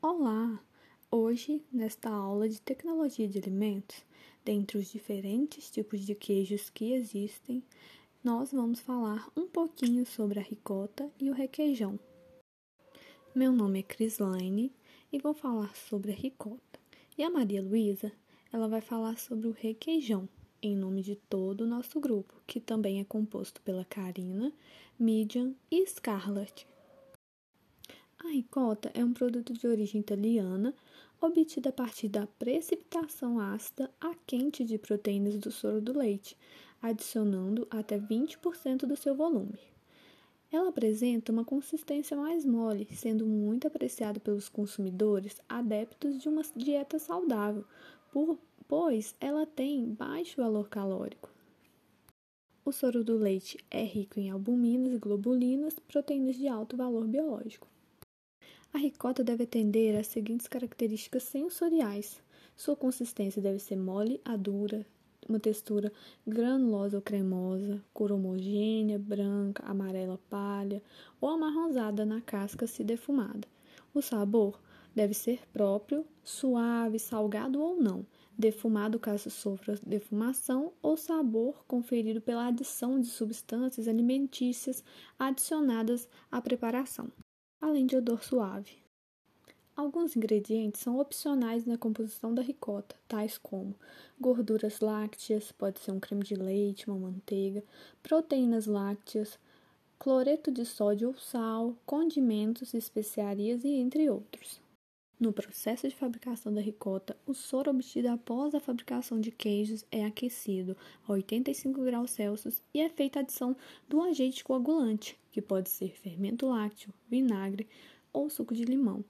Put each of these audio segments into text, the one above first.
Olá! Hoje, nesta aula de tecnologia de alimentos, dentre os diferentes tipos de queijos que existem, nós vamos falar um pouquinho sobre a ricota e o requeijão. Meu nome é Crislaine e vou falar sobre a ricota. E a Maria Luísa, ela vai falar sobre o requeijão, em nome de todo o nosso grupo, que também é composto pela Karina, Midian e Scarlett. A ricota é um produto de origem italiana, obtido a partir da precipitação ácida a quente de proteínas do soro do leite, adicionando até 20% do seu volume. Ela apresenta uma consistência mais mole, sendo muito apreciada pelos consumidores adeptos de uma dieta saudável, por, pois ela tem baixo valor calórico. O soro do leite é rico em albuminas e globulinas, proteínas de alto valor biológico. A ricota deve atender às seguintes características sensoriais. Sua consistência deve ser mole a dura, uma textura granulosa ou cremosa, cor homogênea, branca, amarela palha ou amarronzada na casca se defumada. O sabor deve ser próprio, suave, salgado ou não, defumado caso sofra defumação ou sabor conferido pela adição de substâncias alimentícias adicionadas à preparação além de odor suave. Alguns ingredientes são opcionais na composição da ricota, tais como gorduras lácteas, pode ser um creme de leite, uma manteiga, proteínas lácteas, cloreto de sódio ou sal, condimentos, especiarias e entre outros. No processo de fabricação da ricota, o soro obtido após a fabricação de queijos é aquecido a 85 graus Celsius e é feita a adição do agente coagulante, que pode ser fermento lácteo, vinagre ou suco de limão.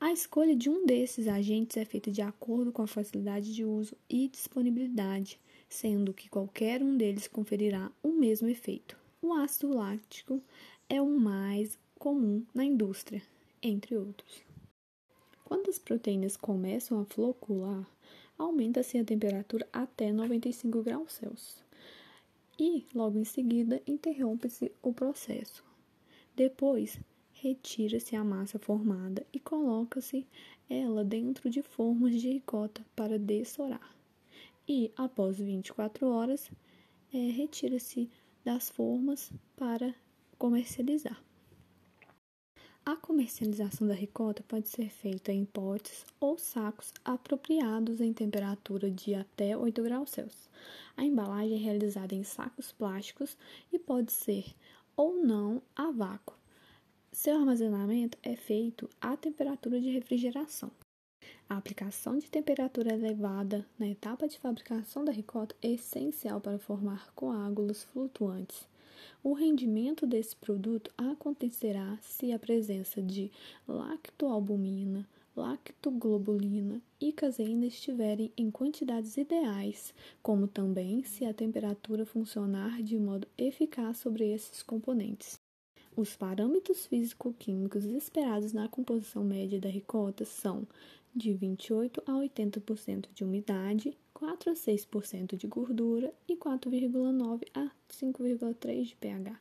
A escolha de um desses agentes é feita de acordo com a facilidade de uso e disponibilidade, sendo que qualquer um deles conferirá o mesmo efeito. O ácido láctico é o mais comum na indústria, entre outros. Quando as proteínas começam a flocular, aumenta-se a temperatura até 95 graus Celsius. E, logo em seguida, interrompe-se o processo. Depois, retira-se a massa formada e coloca-se ela dentro de formas de ricota para dessorar. E, após 24 horas, é, retira-se das formas para comercializar. A comercialização da ricota pode ser feita em potes ou sacos apropriados em temperatura de até 8 graus Celsius. A embalagem é realizada em sacos plásticos e pode ser ou não a vácuo. Seu armazenamento é feito à temperatura de refrigeração. A aplicação de temperatura elevada na etapa de fabricação da ricota é essencial para formar coágulos flutuantes o rendimento desse produto acontecerá se a presença de lactoalbumina, lactoglobulina e caseína estiverem em quantidades ideais, como também se a temperatura funcionar de modo eficaz sobre esses componentes. Os parâmetros físico-químicos esperados na composição média da ricota são de 28 a 80% de umidade, 4 a 6% de gordura e 4,9 a 5,3 de pH.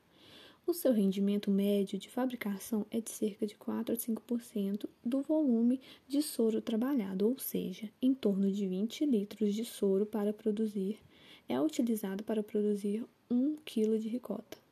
O seu rendimento médio de fabricação é de cerca de 4 a 5% do volume de soro trabalhado, ou seja, em torno de 20 litros de soro para produzir é utilizado para produzir 1 kg de ricota.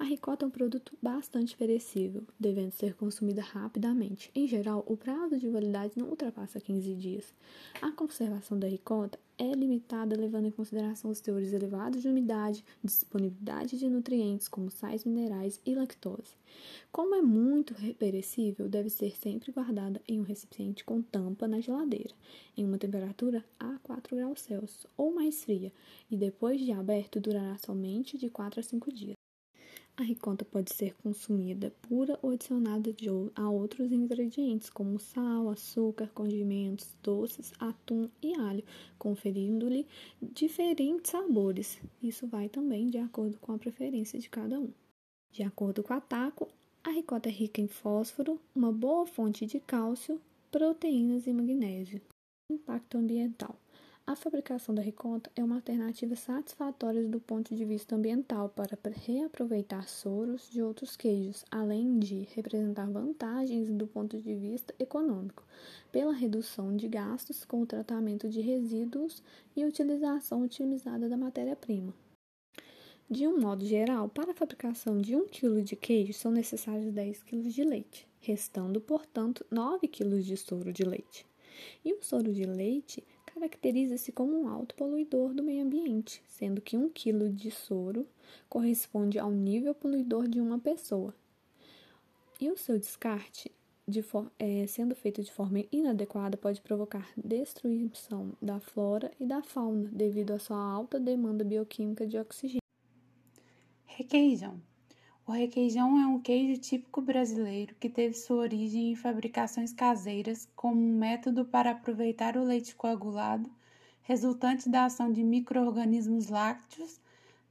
A ricota é um produto bastante perecível, devendo ser consumida rapidamente. Em geral, o prazo de validade não ultrapassa 15 dias. A conservação da ricota é limitada levando em consideração os teores elevados de umidade, disponibilidade de nutrientes como sais minerais e lactose. Como é muito perecível, deve ser sempre guardada em um recipiente com tampa na geladeira, em uma temperatura a 4 graus Celsius ou mais fria, e depois de aberto durará somente de 4 a 5 dias. A ricota pode ser consumida pura ou adicionada a outros ingredientes, como sal, açúcar, condimentos, doces, atum e alho, conferindo-lhe diferentes sabores. Isso vai também de acordo com a preferência de cada um. De acordo com a TACO, a ricota é rica em fósforo, uma boa fonte de cálcio, proteínas e magnésio. Impacto ambiental. A fabricação da ricota é uma alternativa satisfatória do ponto de vista ambiental para reaproveitar soros de outros queijos, além de representar vantagens do ponto de vista econômico, pela redução de gastos com o tratamento de resíduos e utilização otimizada da matéria-prima. De um modo geral, para a fabricação de 1 kg de queijo são necessários 10 kg de leite, restando, portanto, 9 kg de soro de leite. E o soro de leite caracteriza-se como um alto poluidor do meio ambiente, sendo que 1 kg de soro corresponde ao nível poluidor de uma pessoa. E o seu descarte, de é, sendo feito de forma inadequada, pode provocar destruição da flora e da fauna devido à sua alta demanda bioquímica de oxigênio. Requeijão. O requeijão é um queijo típico brasileiro que teve sua origem em fabricações caseiras como um método para aproveitar o leite coagulado resultante da ação de micro-organismos lácteos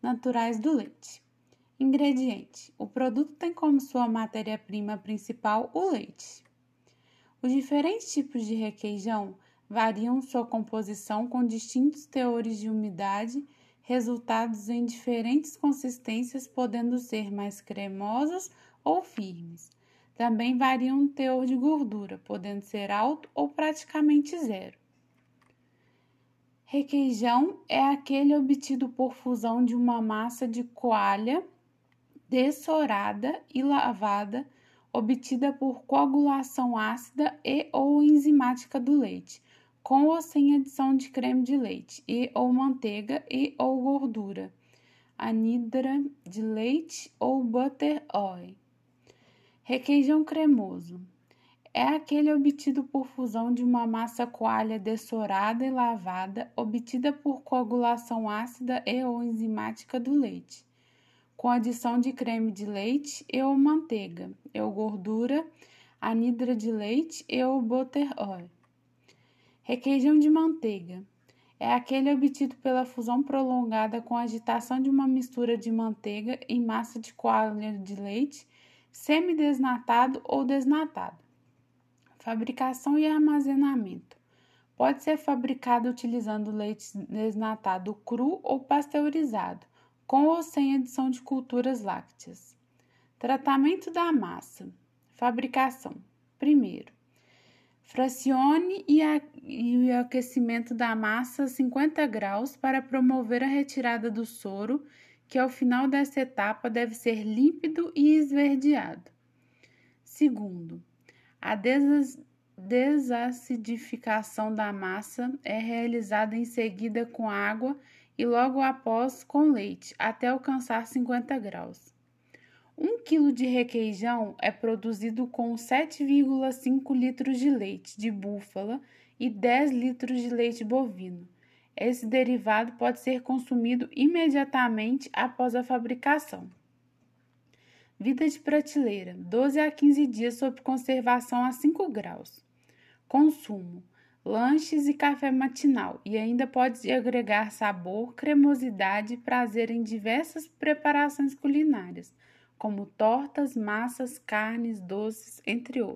naturais do leite. Ingrediente: o produto tem como sua matéria-prima principal o leite. Os diferentes tipos de requeijão variam sua composição com distintos teores de umidade resultados em diferentes consistências, podendo ser mais cremosas ou firmes. Também variam o teor de gordura, podendo ser alto ou praticamente zero. Requeijão é aquele obtido por fusão de uma massa de coalha dessorada e lavada, obtida por coagulação ácida e ou enzimática do leite, com ou sem adição de creme de leite e ou manteiga e ou gordura, anidra de leite ou butter oil. Requeijão cremoso é aquele obtido por fusão de uma massa coalha dessorada e lavada, obtida por coagulação ácida e ou enzimática do leite, com adição de creme de leite e ou manteiga, e ou gordura, anidra de leite e ou butter oil. Requeijão de manteiga é aquele obtido pela fusão prolongada com agitação de uma mistura de manteiga em massa de coalha de leite semidesnatado ou desnatado. Fabricação e armazenamento. Pode ser fabricado utilizando leite desnatado cru ou pasteurizado, com ou sem adição de culturas lácteas. Tratamento da massa. Fabricação. Primeiro, Fracione e, a, e o aquecimento da massa a 50 graus para promover a retirada do soro, que ao final dessa etapa deve ser límpido e esverdeado. Segundo, a des desacidificação da massa é realizada em seguida com água e logo após com leite, até alcançar 50 graus. 1 kg de requeijão é produzido com 7,5 litros de leite de búfala e 10 litros de leite bovino. Esse derivado pode ser consumido imediatamente após a fabricação. Vida de prateleira: 12 a 15 dias sob conservação a 5 graus. Consumo: lanches e café matinal, e ainda pode agregar sabor, cremosidade e prazer em diversas preparações culinárias como tortas, massas, carnes, doces, entre outros.